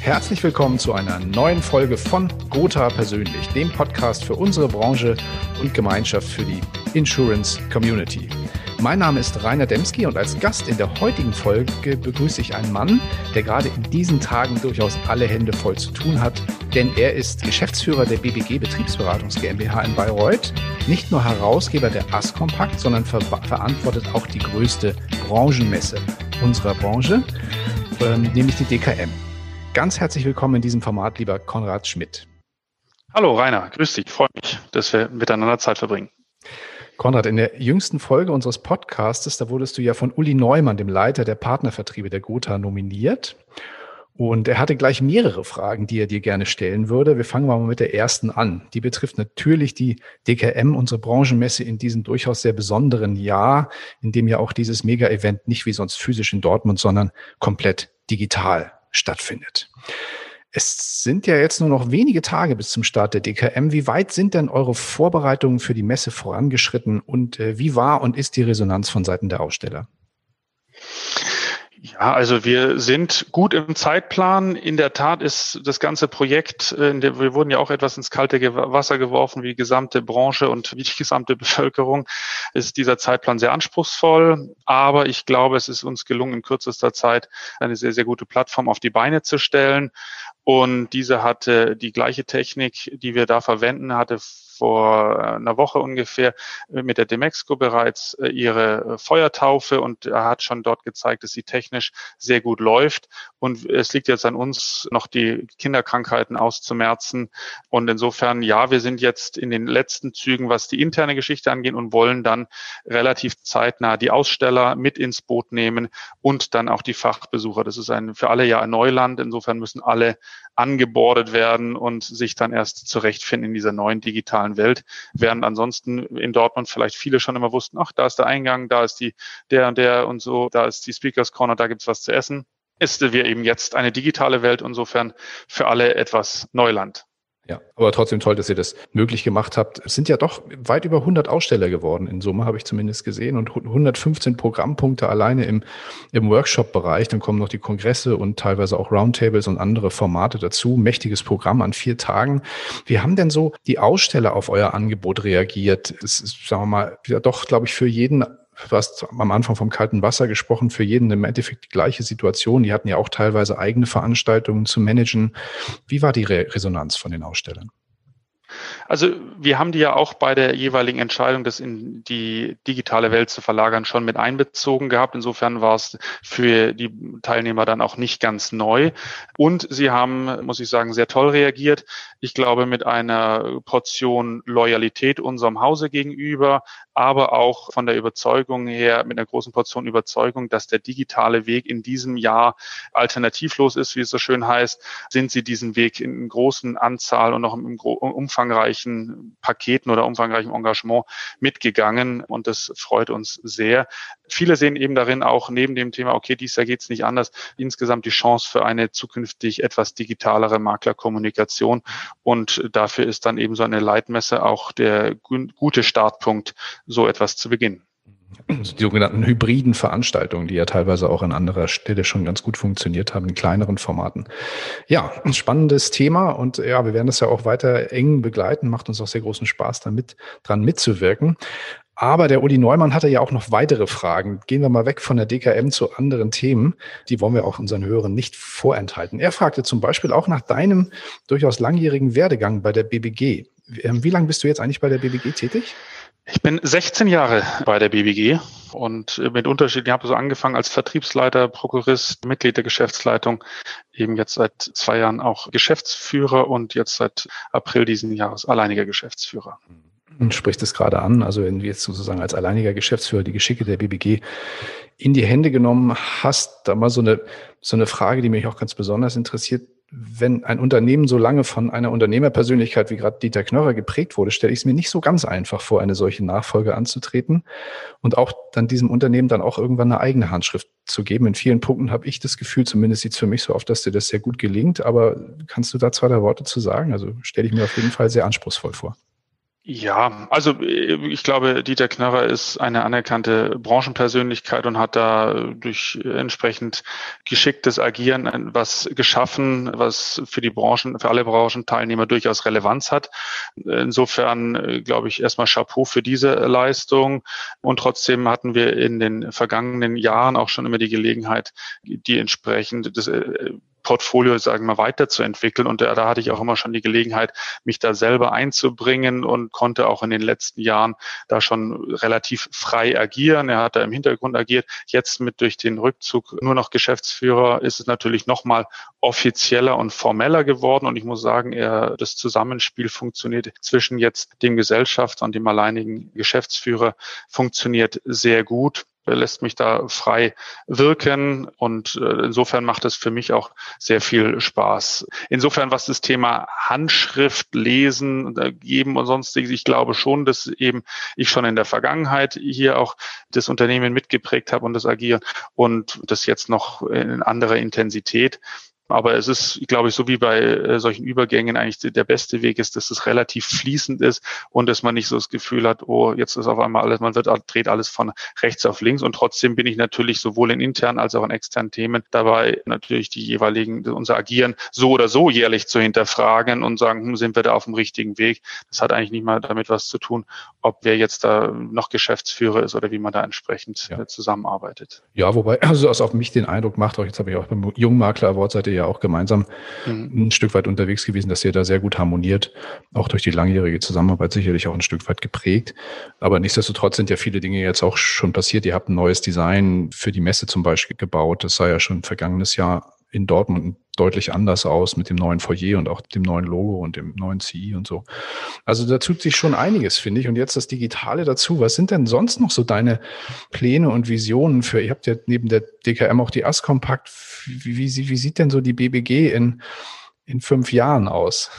Herzlich willkommen zu einer neuen Folge von Gotha persönlich, dem Podcast für unsere Branche und Gemeinschaft für die Insurance Community. Mein Name ist Rainer Demski und als Gast in der heutigen Folge begrüße ich einen Mann, der gerade in diesen Tagen durchaus alle Hände voll zu tun hat, denn er ist Geschäftsführer der BBG Betriebsberatungs GmbH in Bayreuth, nicht nur Herausgeber der ASCompact, sondern ver verantwortet auch die größte Branchenmesse unserer Branche, ähm, nämlich die DKM. Ganz herzlich willkommen in diesem Format, lieber Konrad Schmidt. Hallo Rainer, grüß dich, freue mich, dass wir miteinander Zeit verbringen. Konrad, in der jüngsten Folge unseres Podcastes, da wurdest du ja von Uli Neumann, dem Leiter der Partnervertriebe der Gotha, nominiert. Und er hatte gleich mehrere Fragen, die er dir gerne stellen würde. Wir fangen mal mit der ersten an. Die betrifft natürlich die DKM, unsere Branchenmesse in diesem durchaus sehr besonderen Jahr, in dem ja auch dieses Mega-Event nicht wie sonst physisch in Dortmund, sondern komplett digital stattfindet. Es sind ja jetzt nur noch wenige Tage bis zum Start der DKM. Wie weit sind denn eure Vorbereitungen für die Messe vorangeschritten und äh, wie war und ist die Resonanz von Seiten der Aussteller? Ja, also wir sind gut im Zeitplan. In der Tat ist das ganze Projekt, äh, wir wurden ja auch etwas ins kalte Wasser geworfen, wie die gesamte Branche und wie die gesamte Bevölkerung, ist dieser Zeitplan sehr anspruchsvoll. Aber ich glaube, es ist uns gelungen, in kürzester Zeit eine sehr, sehr gute Plattform auf die Beine zu stellen. Und diese hatte die gleiche Technik, die wir da verwenden, hatte vor äh, einer Woche ungefähr äh, mit der Demexco bereits äh, ihre Feuertaufe und hat schon dort gezeigt, dass sie technisch sehr gut läuft. Und es liegt jetzt an uns, noch die Kinderkrankheiten auszumerzen. Und insofern, ja, wir sind jetzt in den letzten Zügen, was die interne Geschichte angeht und wollen dann relativ zeitnah die Aussteller mit ins Boot nehmen und dann auch die Fachbesucher. Das ist ein für alle ja ein Neuland. Insofern müssen alle angebordet werden und sich dann erst zurechtfinden in dieser neuen digitalen Welt, während ansonsten in Dortmund vielleicht viele schon immer wussten, ach, da ist der Eingang, da ist die der und der und so, da ist die Speakers Corner, da gibt's was zu essen. Ist wir eben jetzt eine digitale Welt, insofern für alle etwas Neuland. Ja, aber trotzdem toll, dass ihr das möglich gemacht habt. Es sind ja doch weit über 100 Aussteller geworden in Summe, habe ich zumindest gesehen, und 115 Programmpunkte alleine im, im Workshop-Bereich. Dann kommen noch die Kongresse und teilweise auch Roundtables und andere Formate dazu. Mächtiges Programm an vier Tagen. Wie haben denn so die Aussteller auf euer Angebot reagiert? Es ist, sagen wir mal, ja doch, glaube ich, für jeden du hast am Anfang vom kalten Wasser gesprochen, für jeden im Endeffekt die gleiche Situation. Die hatten ja auch teilweise eigene Veranstaltungen zu managen. Wie war die Re Resonanz von den Ausstellern? Also wir haben die ja auch bei der jeweiligen Entscheidung, das in die digitale Welt zu verlagern, schon mit einbezogen gehabt. Insofern war es für die Teilnehmer dann auch nicht ganz neu. Und sie haben, muss ich sagen, sehr toll reagiert. Ich glaube, mit einer Portion Loyalität unserem Hause gegenüber, aber auch von der Überzeugung her, mit einer großen Portion Überzeugung, dass der digitale Weg in diesem Jahr alternativlos ist, wie es so schön heißt, sind sie diesen Weg in großen Anzahl und noch im umfangreichen Paketen oder umfangreichen Engagement mitgegangen. Und das freut uns sehr. Viele sehen eben darin auch neben dem Thema, okay, dies Jahr geht es nicht anders, insgesamt die Chance für eine zukünftig etwas digitalere Maklerkommunikation. Und dafür ist dann eben so eine Leitmesse auch der gute Startpunkt, so etwas zu beginnen. Also die sogenannten hybriden Veranstaltungen, die ja teilweise auch an anderer Stelle schon ganz gut funktioniert haben, in kleineren Formaten. Ja, ein spannendes Thema und ja, wir werden das ja auch weiter eng begleiten, macht uns auch sehr großen Spaß, damit dran mitzuwirken. Aber der Uli Neumann hatte ja auch noch weitere Fragen. Gehen wir mal weg von der DKM zu anderen Themen. Die wollen wir auch unseren Hörern nicht vorenthalten. Er fragte zum Beispiel auch nach deinem durchaus langjährigen Werdegang bei der BBG. Ähm, wie lange bist du jetzt eigentlich bei der BBG tätig? Ich bin 16 Jahre bei der BBG und mit Unterschied, ich habe so angefangen als Vertriebsleiter, Prokurist, Mitglied der Geschäftsleitung, eben jetzt seit zwei Jahren auch Geschäftsführer und jetzt seit April diesen Jahres alleiniger Geschäftsführer. Du sprichst es gerade an, also wenn du jetzt sozusagen als alleiniger Geschäftsführer die Geschicke der BBG in die Hände genommen hast, da mal so eine, so eine Frage, die mich auch ganz besonders interessiert wenn ein Unternehmen so lange von einer Unternehmerpersönlichkeit wie gerade Dieter Knörrer geprägt wurde, stelle ich es mir nicht so ganz einfach vor, eine solche Nachfolge anzutreten und auch dann diesem Unternehmen dann auch irgendwann eine eigene Handschrift zu geben. In vielen Punkten habe ich das Gefühl, zumindest sieht es für mich so auf, dass dir das sehr gut gelingt. Aber kannst du da zwei, drei Worte zu sagen? Also stelle ich mir auf jeden Fall sehr anspruchsvoll vor. Ja, also äh, ich glaube, Dieter Knarrer ist eine anerkannte Branchenpersönlichkeit und hat da durch entsprechend geschicktes Agieren was geschaffen, was für die Branchen, für alle Branchenteilnehmer durchaus Relevanz hat. Insofern äh, glaube ich erstmal Chapeau für diese Leistung. Und trotzdem hatten wir in den vergangenen Jahren auch schon immer die Gelegenheit, die entsprechend das äh, Portfolio, sagen wir, weiterzuentwickeln. Und da, da hatte ich auch immer schon die Gelegenheit, mich da selber einzubringen und konnte auch in den letzten Jahren da schon relativ frei agieren. Er hat da im Hintergrund agiert. Jetzt mit durch den Rückzug nur noch Geschäftsführer ist es natürlich nochmal offizieller und formeller geworden. Und ich muss sagen, er, das Zusammenspiel funktioniert zwischen jetzt dem Gesellschafter und dem alleinigen Geschäftsführer funktioniert sehr gut lässt mich da frei wirken und äh, insofern macht es für mich auch sehr viel Spaß. Insofern, was das Thema Handschrift, Lesen, Geben und sonstiges, ich glaube schon, dass eben ich schon in der Vergangenheit hier auch das Unternehmen mitgeprägt habe und das Agieren und das jetzt noch in anderer Intensität. Aber es ist, glaube ich, so wie bei äh, solchen Übergängen eigentlich der beste Weg ist, dass es relativ fließend ist und dass man nicht so das Gefühl hat, oh, jetzt ist auf einmal alles, man wird, dreht alles von rechts auf links. Und trotzdem bin ich natürlich sowohl in internen als auch in externen Themen dabei, natürlich die jeweiligen, unser Agieren so oder so jährlich zu hinterfragen und sagen, hm, sind wir da auf dem richtigen Weg? Das hat eigentlich nicht mal damit was zu tun, ob wer jetzt da noch Geschäftsführer ist oder wie man da entsprechend ja. zusammenarbeitet. Ja, wobei, also was auf mich den Eindruck macht, auch jetzt habe ich auch beim Jungmakler Award seid ihr ja auch gemeinsam mhm. ein Stück weit unterwegs gewesen, dass ihr da sehr gut harmoniert, auch durch die langjährige Zusammenarbeit sicherlich auch ein Stück weit geprägt. Aber nichtsdestotrotz sind ja viele Dinge jetzt auch schon passiert. Ihr habt ein neues Design für die Messe zum Beispiel gebaut. Das sah ja schon vergangenes Jahr in Dortmund deutlich anders aus mit dem neuen Foyer und auch dem neuen Logo und dem neuen CI und so. Also da tut sich schon einiges, finde ich. Und jetzt das Digitale dazu. Was sind denn sonst noch so deine Pläne und Visionen für, ihr habt ja neben der DKM auch die AS-Kompakt. Wie, wie, wie sieht denn so die BBG in, in fünf Jahren aus?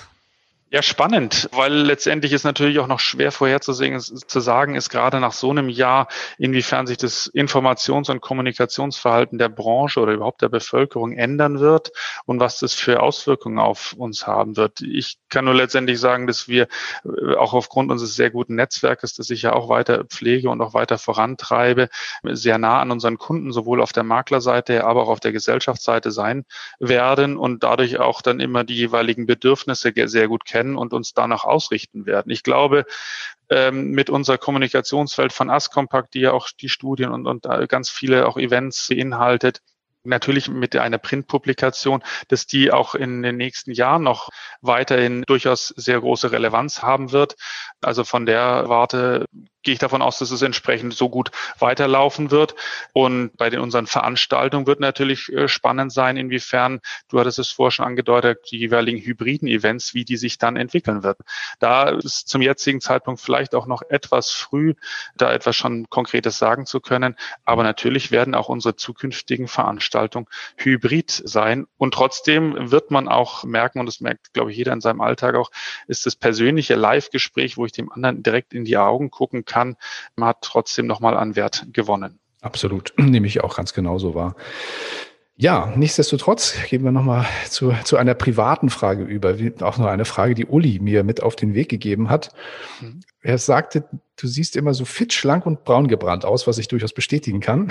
Ja, spannend, weil letztendlich ist natürlich auch noch schwer vorherzusehen, zu sagen ist gerade nach so einem Jahr, inwiefern sich das Informations- und Kommunikationsverhalten der Branche oder überhaupt der Bevölkerung ändern wird und was das für Auswirkungen auf uns haben wird. Ich kann nur letztendlich sagen, dass wir äh, auch aufgrund unseres sehr guten Netzwerkes, das ich ja auch weiter pflege und auch weiter vorantreibe, sehr nah an unseren Kunden, sowohl auf der Maklerseite, aber auch auf der Gesellschaftsseite sein werden und dadurch auch dann immer die jeweiligen Bedürfnisse sehr gut kennen kennen und uns danach ausrichten werden. Ich glaube, ähm, mit unserer Kommunikationswelt von Ascompact, die ja auch die Studien und, und ganz viele auch Events beinhaltet, natürlich mit einer Printpublikation, dass die auch in den nächsten Jahren noch weiterhin durchaus sehr große Relevanz haben wird. Also von der Warte gehe ich davon aus, dass es entsprechend so gut weiterlaufen wird. Und bei den unseren Veranstaltungen wird natürlich äh, spannend sein, inwiefern, du hattest es vorher schon angedeutet, die jeweiligen hybriden Events, wie die sich dann entwickeln wird. Da ist zum jetzigen Zeitpunkt vielleicht auch noch etwas früh, da etwas schon Konkretes sagen zu können. Aber natürlich werden auch unsere zukünftigen Veranstaltungen hybrid sein. Und trotzdem wird man auch merken, und das merkt, glaube ich, jeder in seinem Alltag auch, ist das persönliche Live-Gespräch, wo ich dem anderen direkt in die Augen gucken kann, man hat trotzdem nochmal an Wert gewonnen. Absolut, nehme ich auch ganz genauso wahr. Ja, nichtsdestotrotz gehen wir nochmal zu, zu einer privaten Frage über. Auch noch eine Frage, die Uli mir mit auf den Weg gegeben hat. Mhm. Er sagte, du siehst immer so fit, schlank und braun gebrannt aus, was ich durchaus bestätigen kann.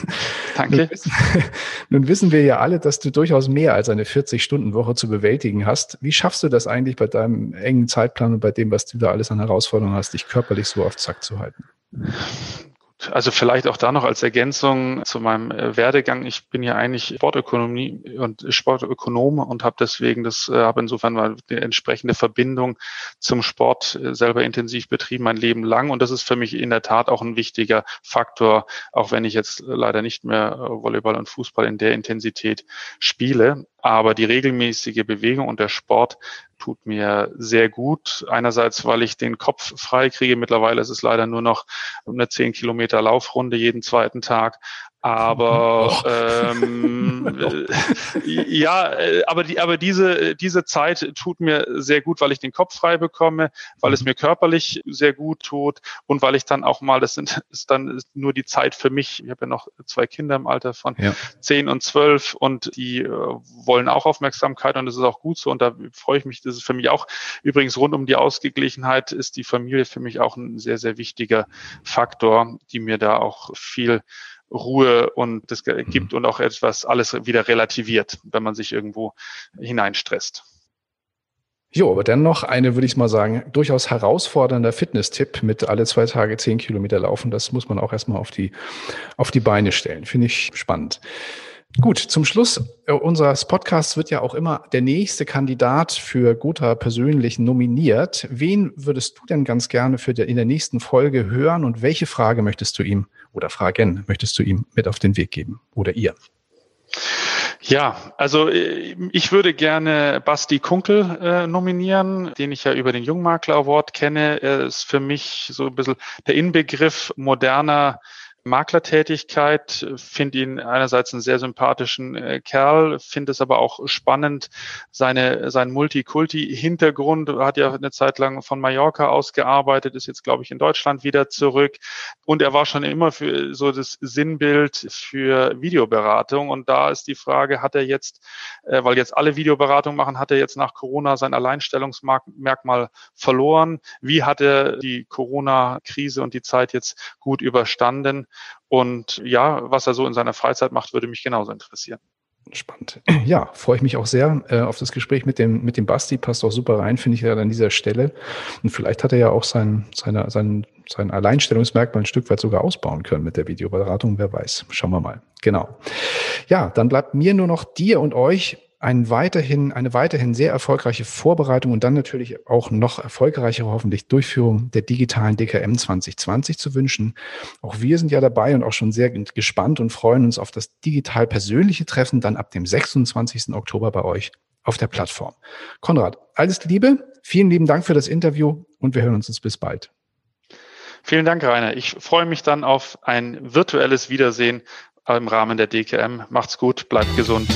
Danke. Nun wissen, nun wissen wir ja alle, dass du durchaus mehr als eine 40-Stunden-Woche zu bewältigen hast. Wie schaffst du das eigentlich bei deinem engen Zeitplan und bei dem, was du da alles an Herausforderungen hast, dich körperlich so auf Zack zu halten? Also vielleicht auch da noch als Ergänzung zu meinem äh, Werdegang. Ich bin ja eigentlich Sportökonomie und Sportökonom und habe deswegen das, äh, habe insofern mal eine entsprechende Verbindung zum Sport äh, selber intensiv betrieben mein Leben lang. Und das ist für mich in der Tat auch ein wichtiger Faktor, auch wenn ich jetzt leider nicht mehr Volleyball und Fußball in der Intensität spiele. Aber die regelmäßige Bewegung und der Sport tut mir sehr gut. Einerseits, weil ich den Kopf frei kriege. Mittlerweile ist es leider nur noch eine zehn Kilometer Laufrunde jeden zweiten Tag. Aber ähm, äh, ja, äh, aber die, aber diese diese Zeit tut mir sehr gut, weil ich den Kopf frei bekomme, weil es mhm. mir körperlich sehr gut tut und weil ich dann auch mal, das sind ist dann nur die Zeit für mich. Ich habe ja noch zwei Kinder im Alter von ja. zehn und zwölf und die äh, wollen auch Aufmerksamkeit und das ist auch gut so und da freue ich mich. Das ist für mich auch übrigens rund um die Ausgeglichenheit ist die Familie für mich auch ein sehr sehr wichtiger Faktor, die mir da auch viel Ruhe und das gibt mhm. und auch etwas alles wieder relativiert, wenn man sich irgendwo hineinstresst. Jo, aber dann noch eine, würde ich mal sagen, durchaus herausfordernder Fitness-Tipp mit alle zwei Tage zehn Kilometer laufen. Das muss man auch erstmal auf die, auf die Beine stellen. Finde ich spannend. Gut, zum Schluss äh, unseres Podcasts wird ja auch immer der nächste Kandidat für Gotha persönlich nominiert. Wen würdest du denn ganz gerne für die, in der nächsten Folge hören und welche Frage möchtest du ihm oder Fragen möchtest du ihm mit auf den Weg geben oder ihr? Ja, also äh, ich würde gerne Basti Kunkel äh, nominieren, den ich ja über den Jungmakler Award kenne. Er ist für mich so ein bisschen der Inbegriff moderner Maklertätigkeit, finde ihn einerseits einen sehr sympathischen äh, Kerl, finde es aber auch spannend, seine, sein Multikulti-Hintergrund, hat ja eine Zeit lang von Mallorca aus gearbeitet, ist jetzt, glaube ich, in Deutschland wieder zurück. Und er war schon immer für so das Sinnbild für Videoberatung. Und da ist die Frage, hat er jetzt, äh, weil jetzt alle Videoberatung machen, hat er jetzt nach Corona sein Alleinstellungsmerkmal verloren? Wie hat er die Corona-Krise und die Zeit jetzt gut überstanden? Und ja, was er so in seiner Freizeit macht, würde mich genauso interessieren. Spannend. Ja, freue ich mich auch sehr äh, auf das Gespräch mit dem, mit dem Basti. Passt auch super rein, finde ich ja an dieser Stelle. Und vielleicht hat er ja auch sein, seine, sein, sein Alleinstellungsmerkmal ein Stück weit sogar ausbauen können mit der Videoberatung. Wer weiß. Schauen wir mal. Genau. Ja, dann bleibt mir nur noch dir und euch ein weiterhin, eine weiterhin sehr erfolgreiche Vorbereitung und dann natürlich auch noch erfolgreichere hoffentlich Durchführung der digitalen DKM 2020 zu wünschen. Auch wir sind ja dabei und auch schon sehr gespannt und freuen uns auf das digital persönliche Treffen dann ab dem 26. Oktober bei euch auf der Plattform. Konrad, alles Liebe, vielen lieben Dank für das Interview und wir hören uns bis bald. Vielen Dank, Rainer. Ich freue mich dann auf ein virtuelles Wiedersehen im Rahmen der DKM. Macht's gut, bleibt gesund.